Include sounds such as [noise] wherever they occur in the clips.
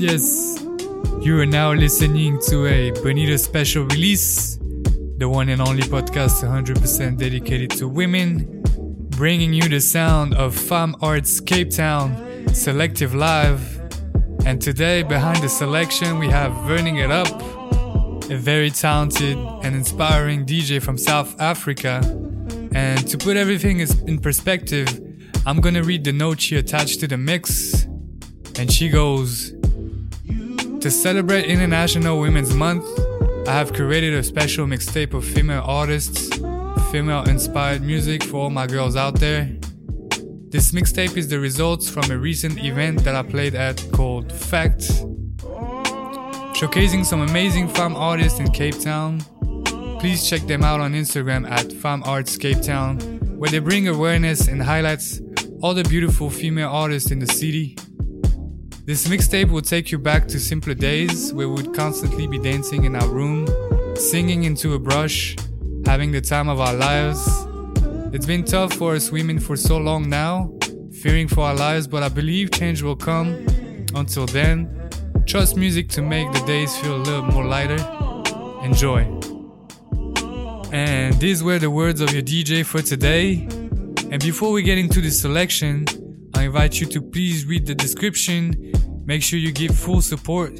Yes. You are now listening to a Bonita special release, the one and only podcast 100% dedicated to women, bringing you the sound of Femme Arts Cape Town Selective Live. And today, behind the selection, we have Burning It Up, a very talented and inspiring DJ from South Africa. And to put everything in perspective, I'm gonna read the note she attached to the mix. And she goes, To celebrate International Women's Month, I have created a special mixtape of female artists, female inspired music for all my girls out there. This mixtape is the results from a recent event that I played at called Fact, showcasing some amazing femme artists in Cape Town. Please check them out on Instagram at Femme Arts Cape Town, where they bring awareness and highlights all the beautiful female artists in the city. This mixtape will take you back to simpler days where we would constantly be dancing in our room, singing into a brush, having the time of our lives. It's been tough for us women for so long now, fearing for our lives, but I believe change will come. Until then, trust music to make the days feel a little more lighter. Enjoy. And these were the words of your DJ for today. And before we get into the selection, I invite you to please read the description. Make sure you give full support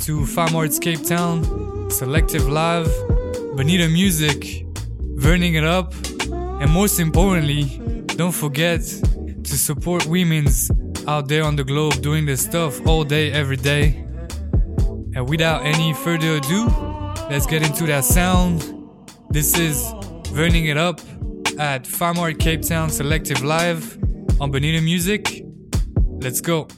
to Femme Arts Cape Town, Selective Live, Bonita Music, Burning It Up, and most importantly, don't forget to support women's out there on the globe doing this stuff all day, every day. And without any further ado, let's get into that sound. This is Burning It Up at Femme Art Cape Town Selective Live on Bonita Music. Let's go.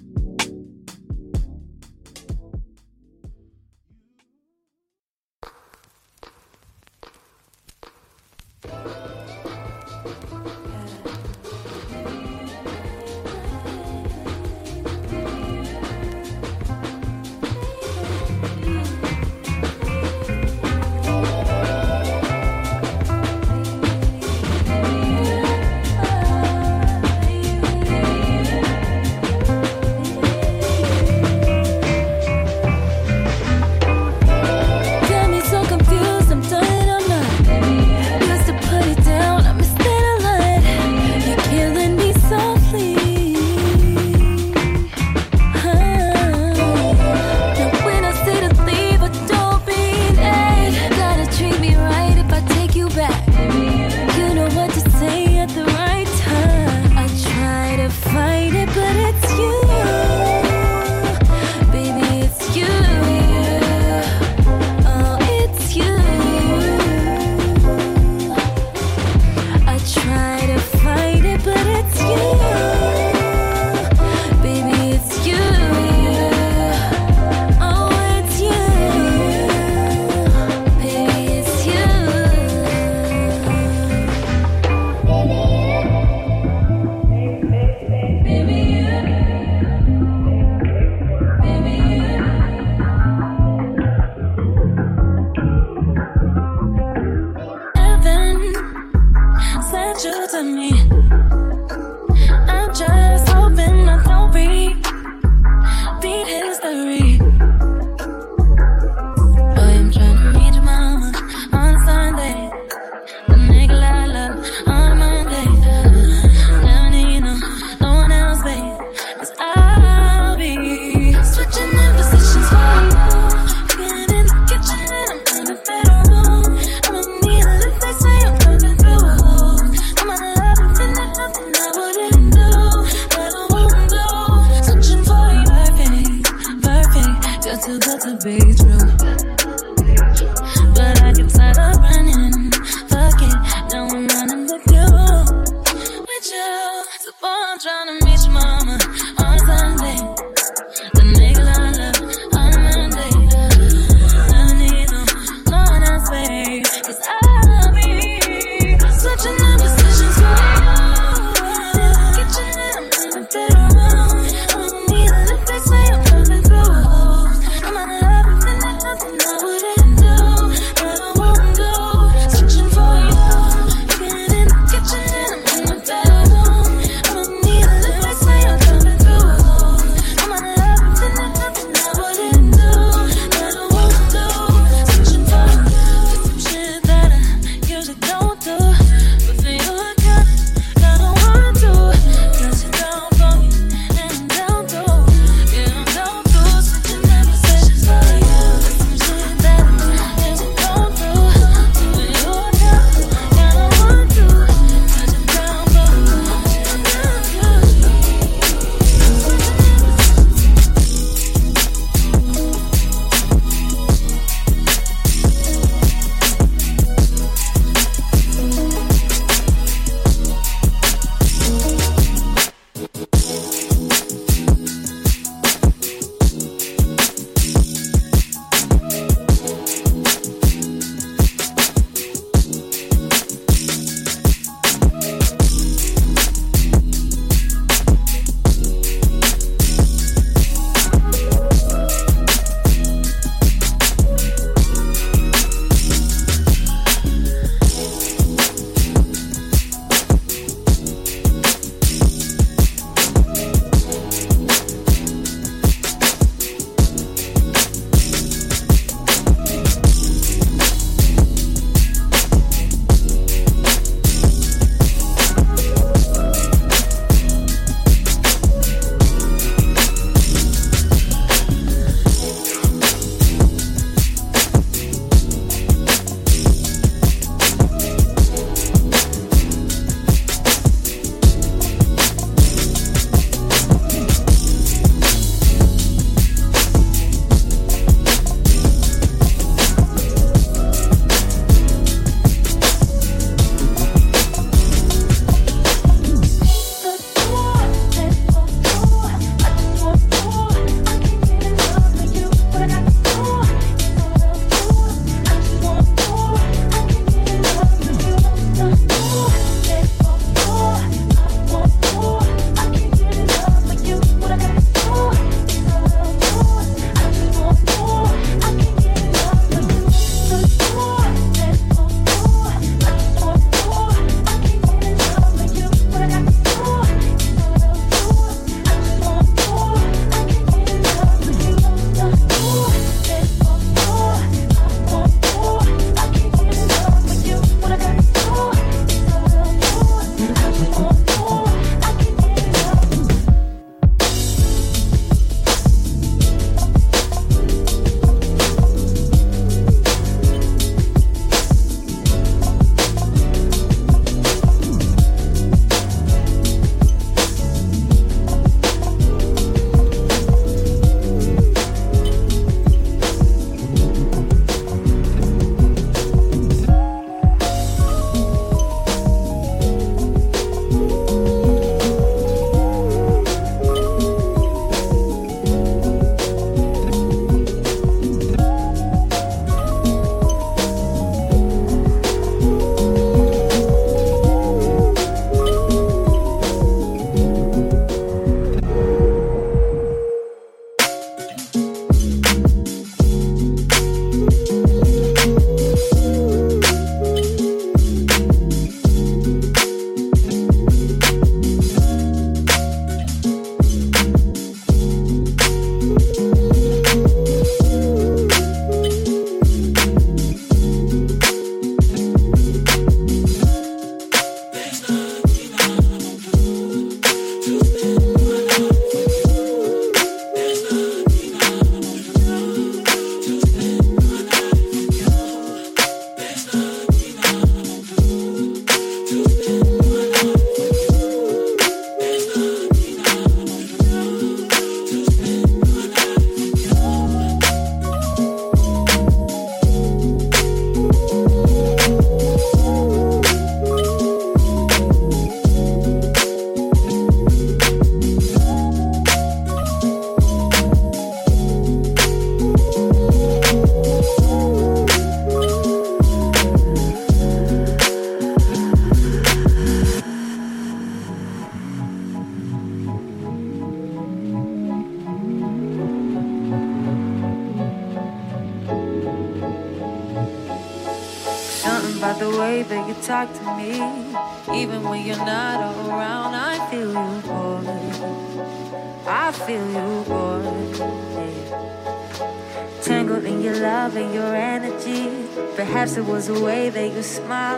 The way that you smile.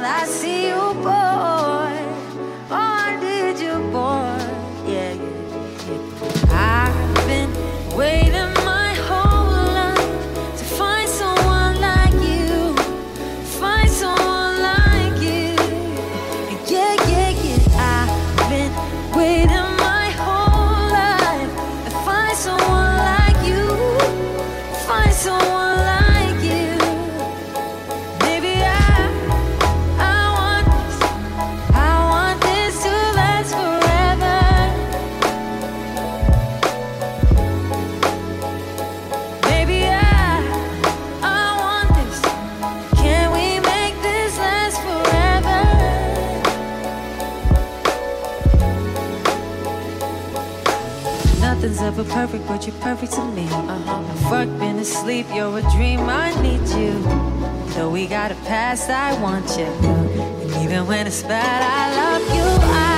You're perfect to me. Uh-huh. I've been asleep, you're a dream, I need you. Though we got a past, I want you. And even when it's bad, I love you. I've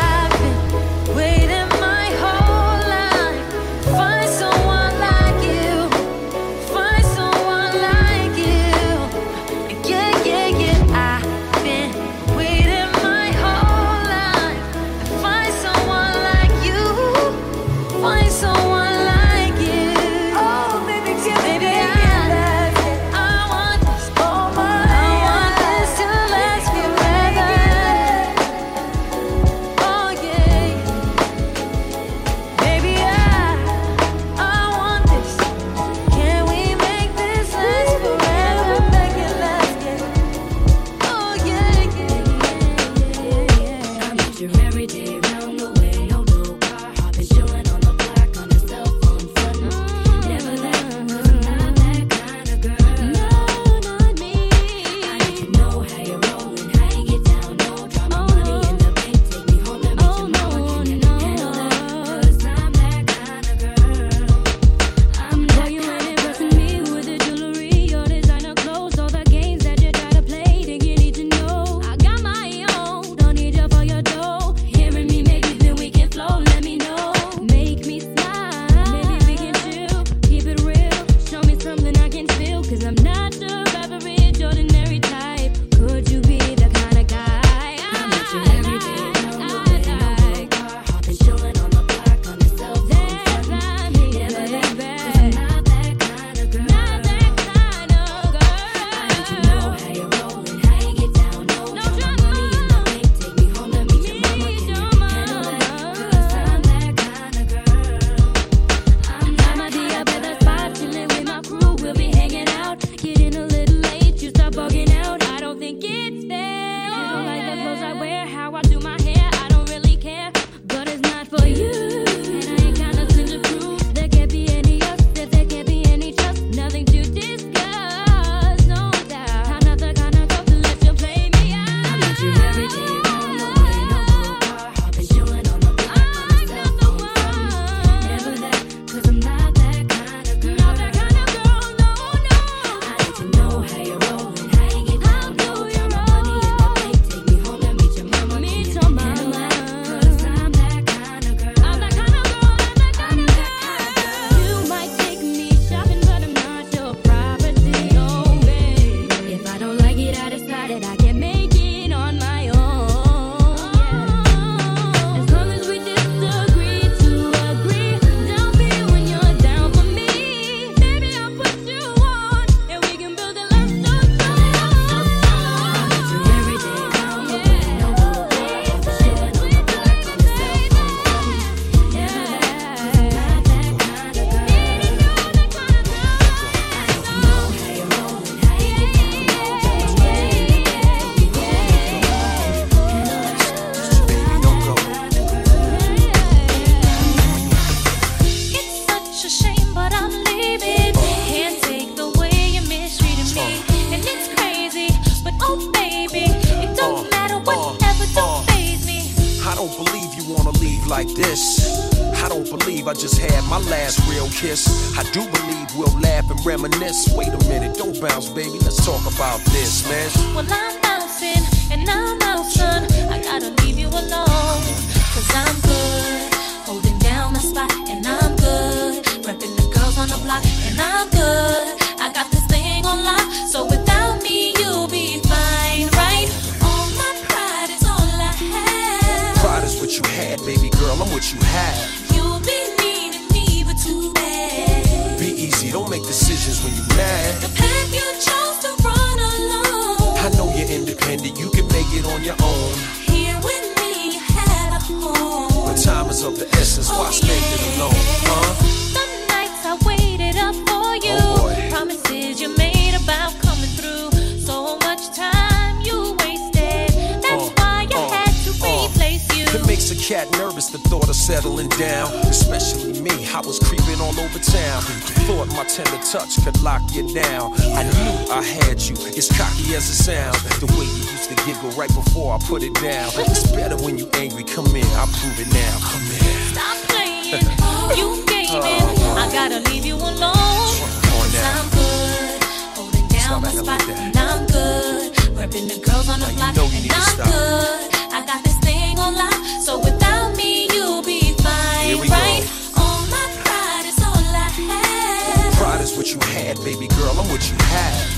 Then the girls on the now block, you know and I'm good. I got this thing on lock, so without me you'll be fine, right? Go. All my pride is all I have. Pride is what you had, baby girl. I'm what you have.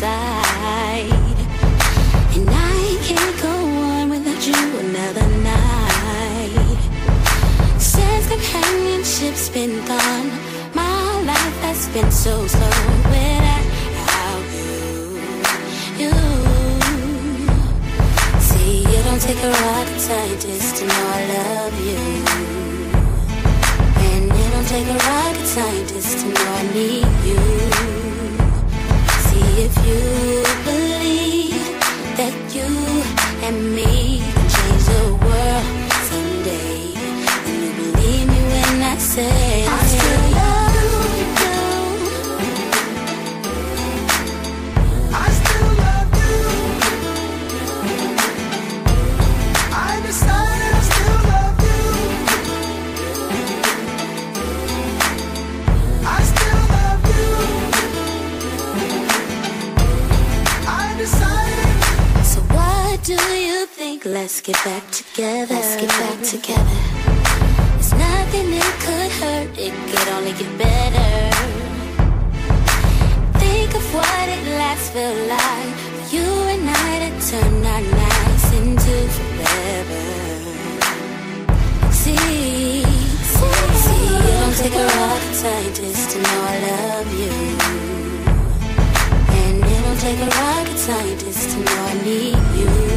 side. And I can't go on without you another night. Since companionship's been gone, my life has been so slow without you. you. See, you don't take a rocket scientist to know I love you. And you don't take a rocket scientist to know I need you. If you believe that you and me can change the world someday, then you believe me when I say. Let's get back together. Let's get back together. It's nothing that could hurt. It could only get better. Think of what it last felt like. You and I to turn our nights into forever. See, see, see. It don't take a rocket scientist to know I love you. And it don't take a rocket scientist to know I need you.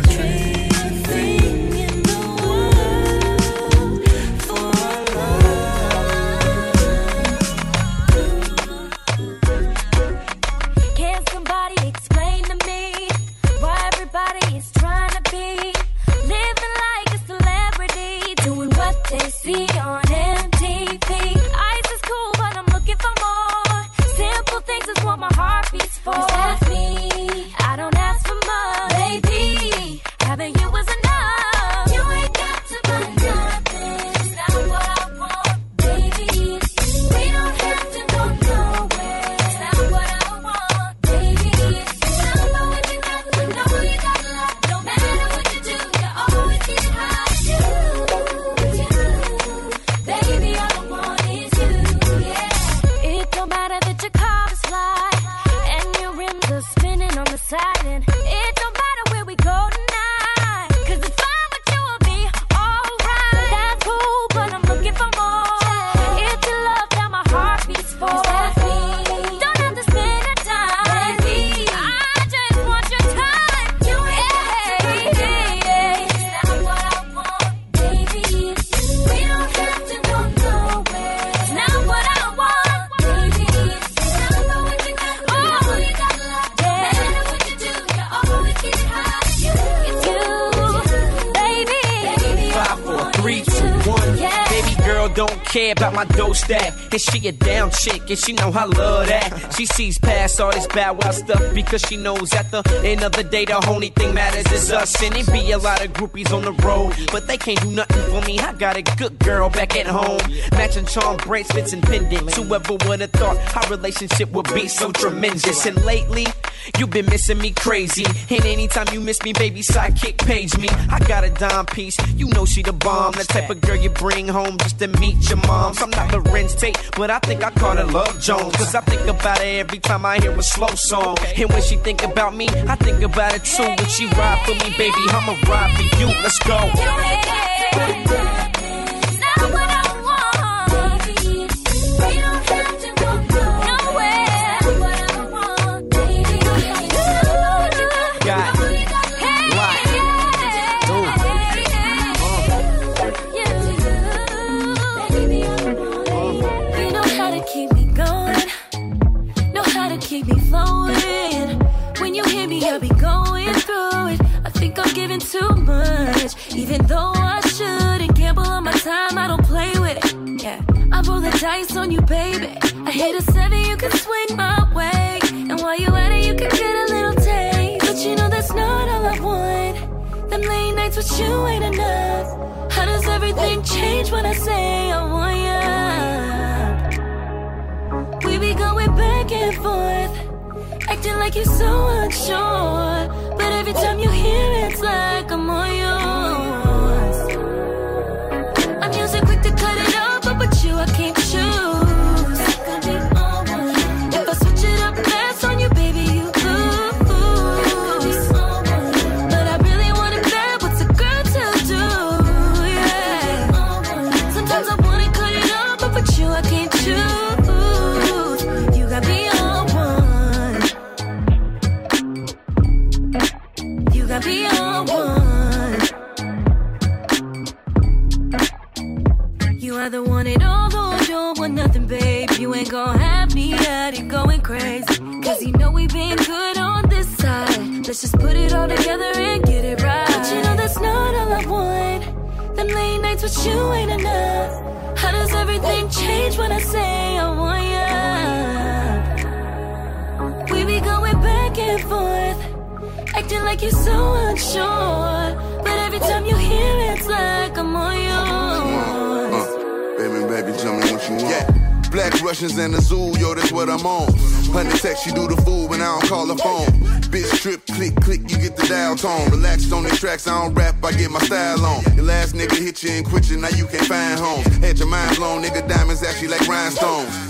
a dream. And she a down chick, and she know I love that. She sees past all this bad wild stuff because she knows at the end of the day, the only thing matters is us. And it be a lot of groupies on the road, but they can't do nothing for me. I got a good girl back at home, matching charm bracelets and pendants. Whoever would have thought our relationship would be so tremendous? And lately, You've been missing me crazy. And anytime you miss me, baby, sidekick page me. I got a dime piece. You know she the bomb. The type of girl you bring home just to meet your moms. I'm not the Larenz Tate, but I think I call her Love Jones. Cause I think about her every time I hear a slow song. And when she think about me, I think about it too. When she ride for me, baby, I'ma ride for you. Let's go. Even though I shouldn't gamble on my time, I don't play with it. Yeah, I roll the dice on you, baby. I hit a seven, you can swing my way. And while you're at it, you can get a little taste. But you know that's not all I want. Them late nights with you ain't enough. How does everything change when I say I want you? We be going back and forth, acting like you're so unsure. But every time you hear it, it's like I'm on you. And the zoo, yo, that's what I'm on. Honey text, she do the fool when I don't call her phone. Bitch strip, click, click, you get the dial tone. Relaxed on the tracks, I don't rap, I get my style on. Your last nigga hit you and quit you, now you can't find homes. Had your mind blown, nigga, diamonds actually like rhinestones.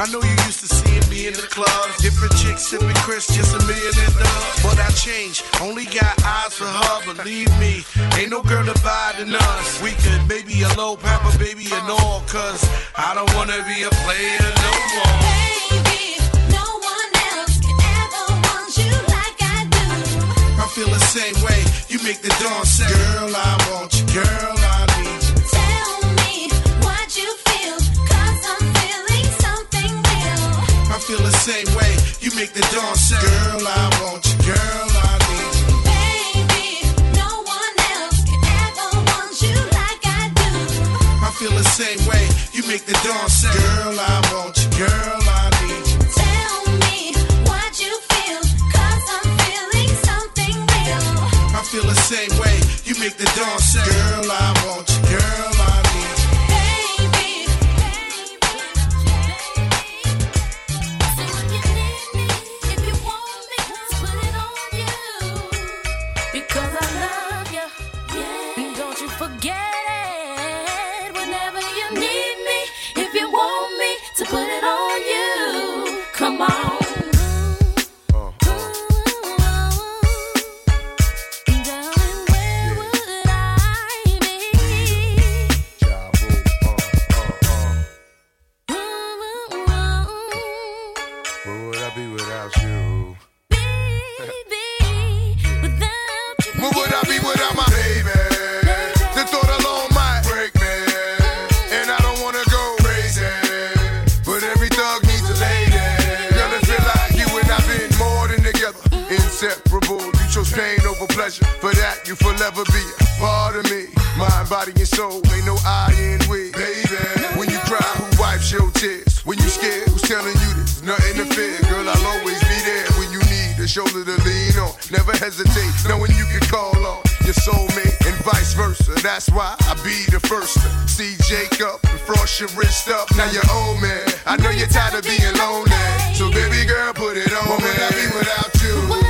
I know you used to seeing me in the clubs. Different chicks sipping Chris, just a million and dubs. But I changed, only got eyes for her, believe me. Ain't no girl dividing us. We could maybe a low papa, baby, and all, cause I don't wanna be a player no more. Baby, no one else can ever want you like I do. I feel the same way, you make the dawn say, Girl, I want you, girl, feel the same way. You make the dawn sound. Girl, I want you. Girl, I need you. Baby, no one else can ever want you like I do. I feel the same way. You make the dawn sound. Girl, I want you. Girl. Pain over pleasure, for that you forever be a part of me. Mind, body, and soul, ain't no I in we. Baby, when you cry, who wipes your tears? When you scared, who's telling you there's nothing to fear? Girl, I'll always be there when you need a shoulder to lean on. Never hesitate, knowing you can call on your soulmate and vice versa. That's why I be the first to see Jacob and frost your wrist up. Now you're old man. I know you're tired of being lonely. So baby girl, put it on. What would I be without you?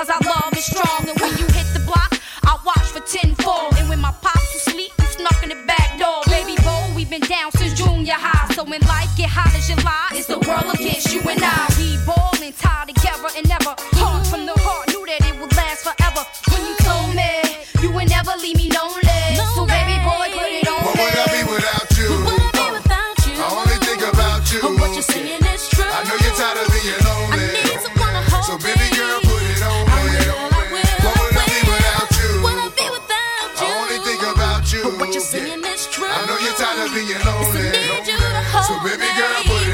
cause our love is strong. And when you hit the block, I watch for tenfold. And when my pops asleep, sleep, you snuck in the back door. Baby boy, we been down since junior high. So when life get hot as July, it's the world against you and I. We ballin' tired baby girl, put it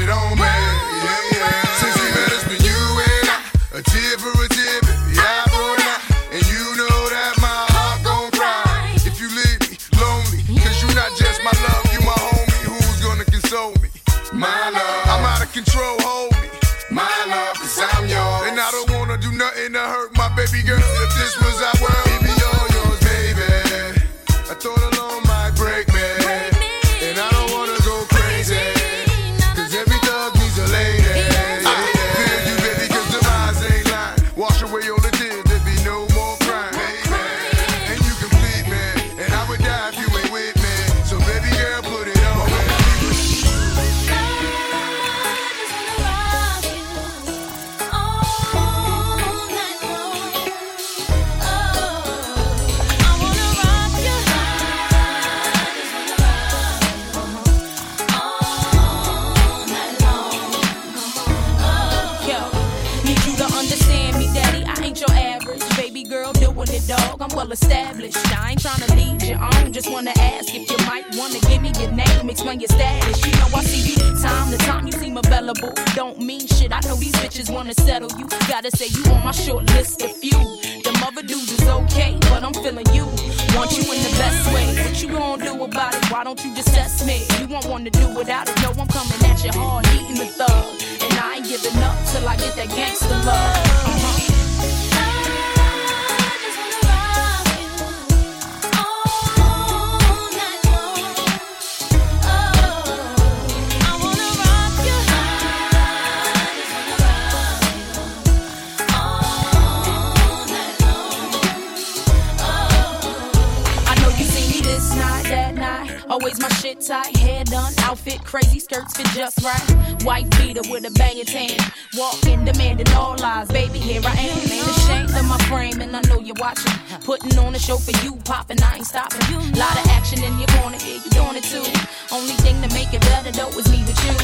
tie, hair done, outfit crazy, skirts fit just right. White beater with a banging tan, walking, demanding all lies. Baby, here I am, ain't ashamed of my frame, and I know you're watching. Putting on a show for you, popping, I ain't stopping. Lot of action in your corner, yeah, you doing it too. Only thing to make it better though is me with you,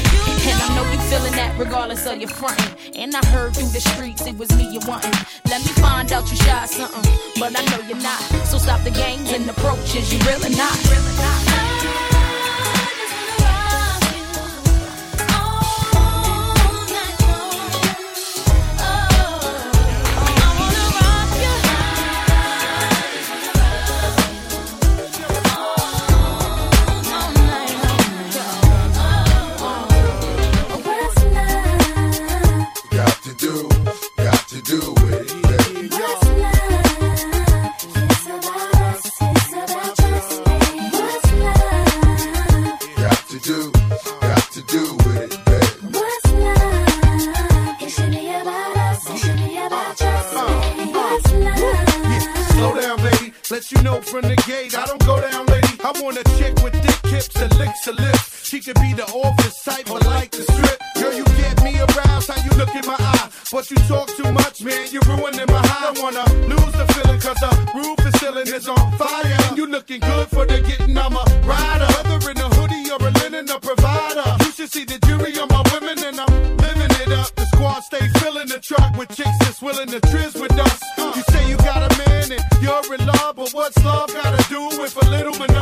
and I know you feeling that regardless of your frontin'. And I heard through the streets it was me you wantin'. Let me find out you shot something, but I know you're not. So stop the games and approaches, you really not. Really not. love, but what's love gotta do with a little maneuver?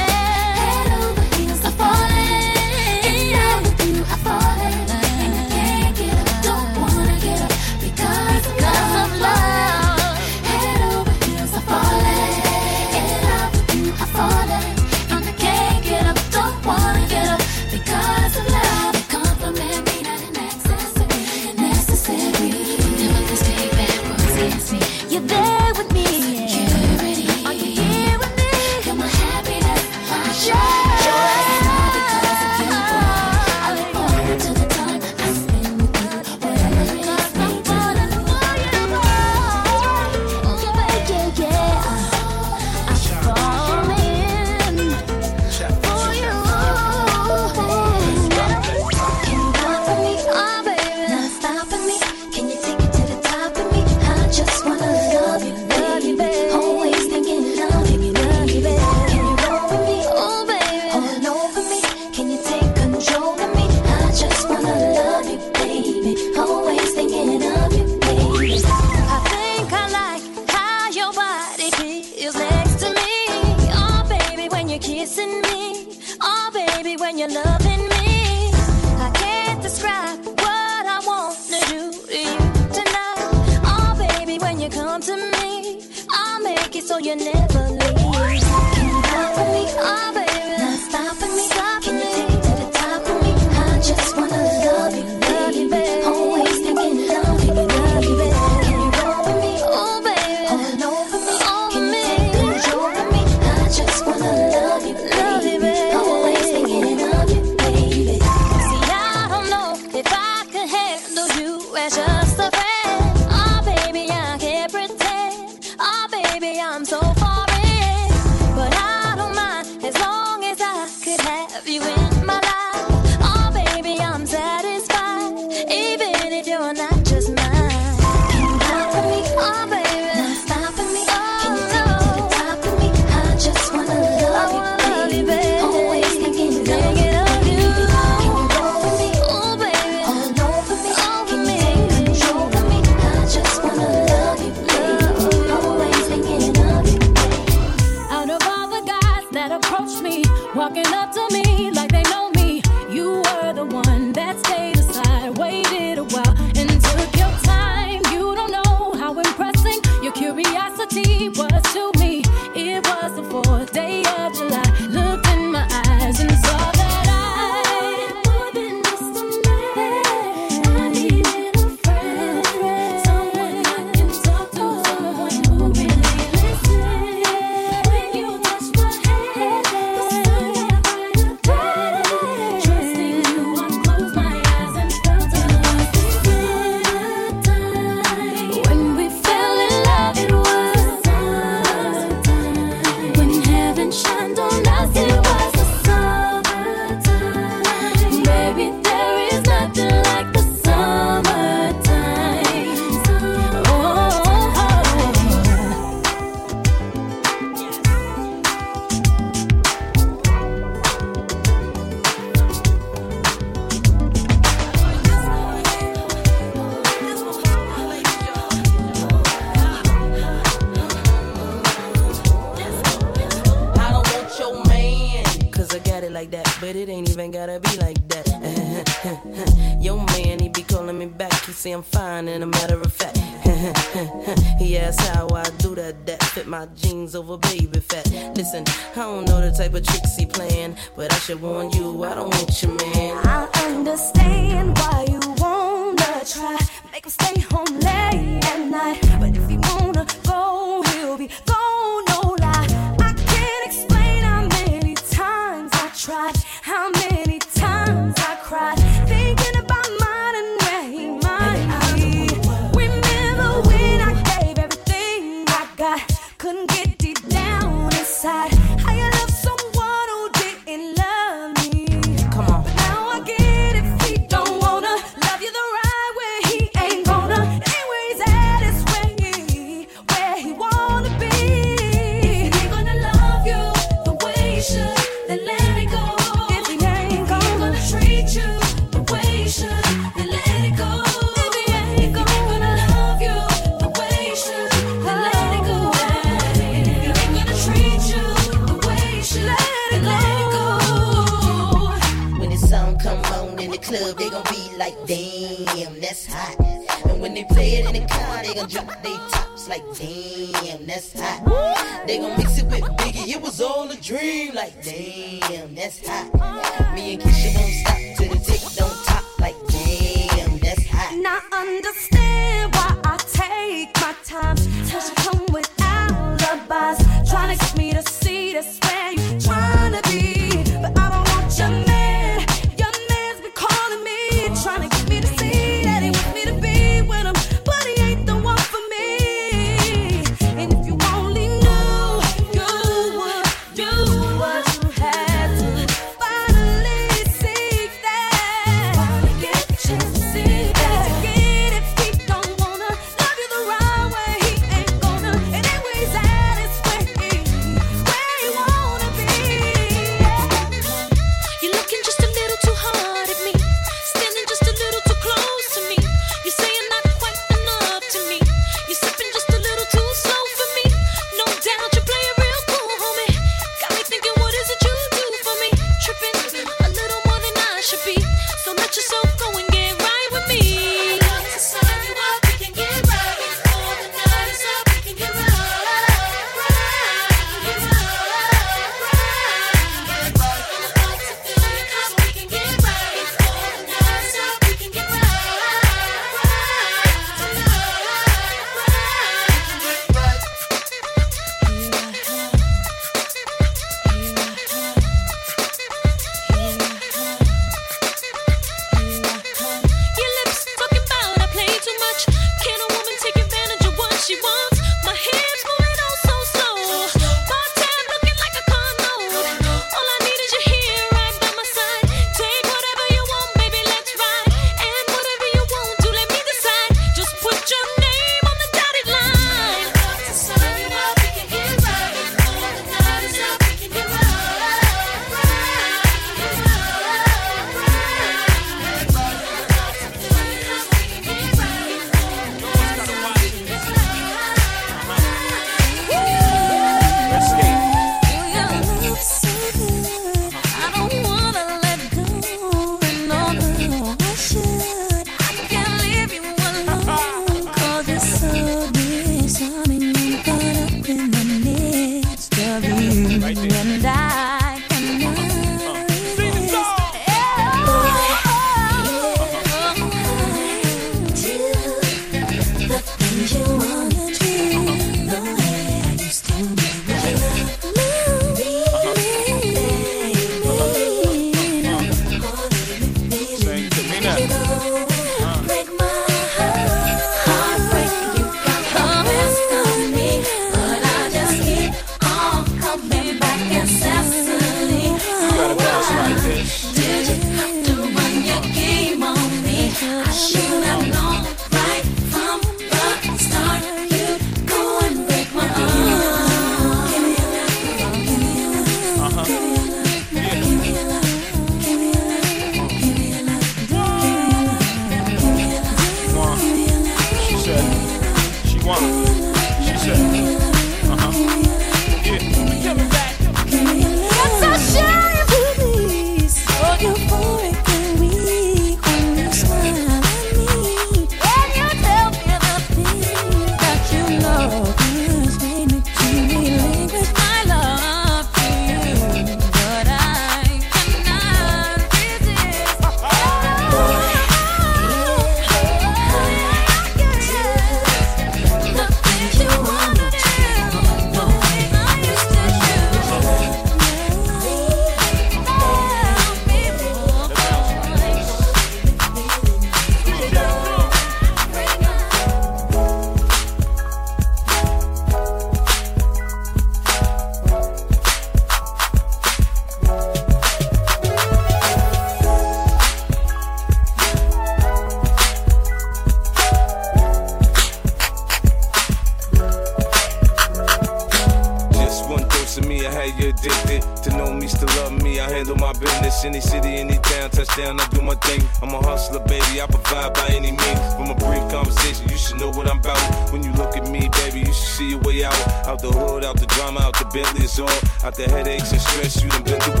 Touchdown, I do my thing. I'm a hustler, baby, I provide by any means. From a brief conversation, you should know what I'm about. When you look at me, baby, you should see your way out. Out the hood, out the drama, out the Bentley, it's all. Out the headaches and stress you done been through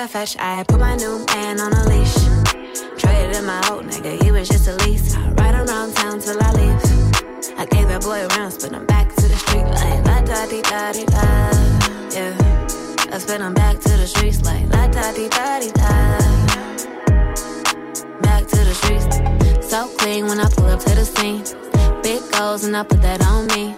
nigga fetch. I put my new man on a leash. Traded in my old nigga, he was just a lease. I ride around town till I leave. I gave that boy rounds, but I'm back to the street like la da di da di da. Yeah, I spin him back to the streets like la da di da di da back to the streets. So clean when I pull up to the scene. Big goals and I put that on me.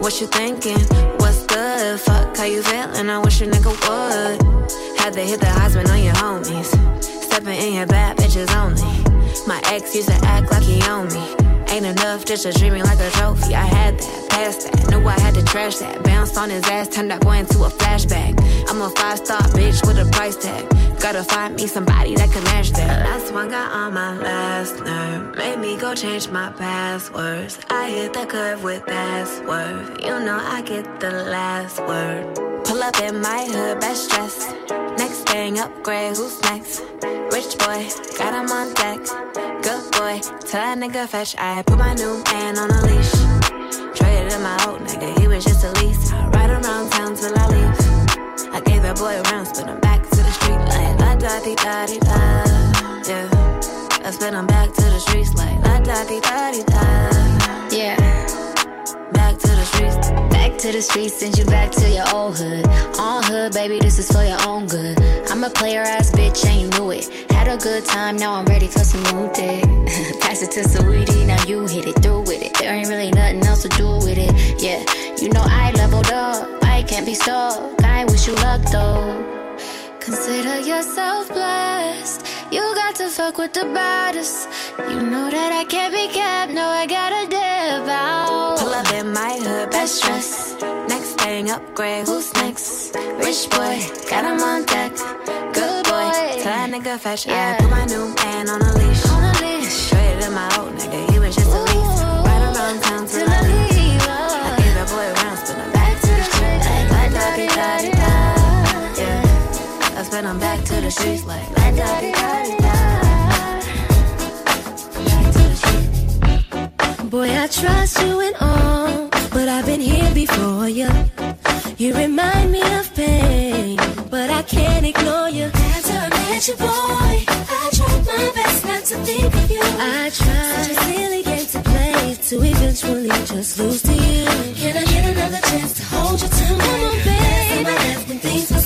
What you thinking? What's good? Fuck how you feeling? I wish a nigga would. Had hit the Heisman on your homies. Stepping in your bad bitches only. My ex used to act like he owned me. Ain't enough just to treat me like a trophy. I had that, passed that, knew I had to trash that. Bounced on his ass, turned that boy into a flashback. I'm a five star bitch with a price tag. Gotta find me somebody that can match that. Last one got on my last nerve. Made me go change my passwords. I hit the curve with password. You know I get the last word. Pull up in my hood, best dressed. Thing, upgrade, who's next? Rich boy, got him on deck. Good boy, tell that nigga fetch. I put my new man on a leash. Traded in my old nigga, he was just a lease. I ride around town till I leave. I gave that boy rounds, but I'm back to the street like la da di da di da. Yeah, I spin him back to the streets like la da di da di da. To the streets, send you back to your old hood. On hood, baby, this is for your own good. I'm a player ass bitch, and you knew it. Had a good time, now I'm ready for some new dick. [laughs] Pass it to Saweetie, now you hit it through with it. There ain't really nothing else to do with it. Yeah, you know I leveled up, I can't be stuck. I wish you luck though. Consider yourself blessed. You got to fuck with the baddest. You know that I can't be kept. No, I gotta dip out. Pull up in my hood, best dressed. Next thing, upgrade, who's next? Rich boy, got him on deck. Good boy, tell that nigga fetch. I put my new man on a leash. On a leash. In my old nigga, I spin him back to the streets like la da di da da. Boy, I trust you and all, but I've been here before you. You remind me of pain, but I can't ignore you. After I met you, boy, I tried my best not to think of you. I tried such a silly game to play to eventually just lose to you. Can I get another chance to hold you to me? Come on, baby. my left when things were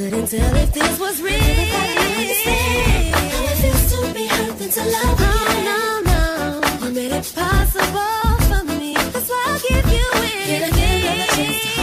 couldn't tell if this was real. Everybody understand how it feels to be hurt than to love again. Oh, no, no, you made it possible for me. That's why I'll give you a anything.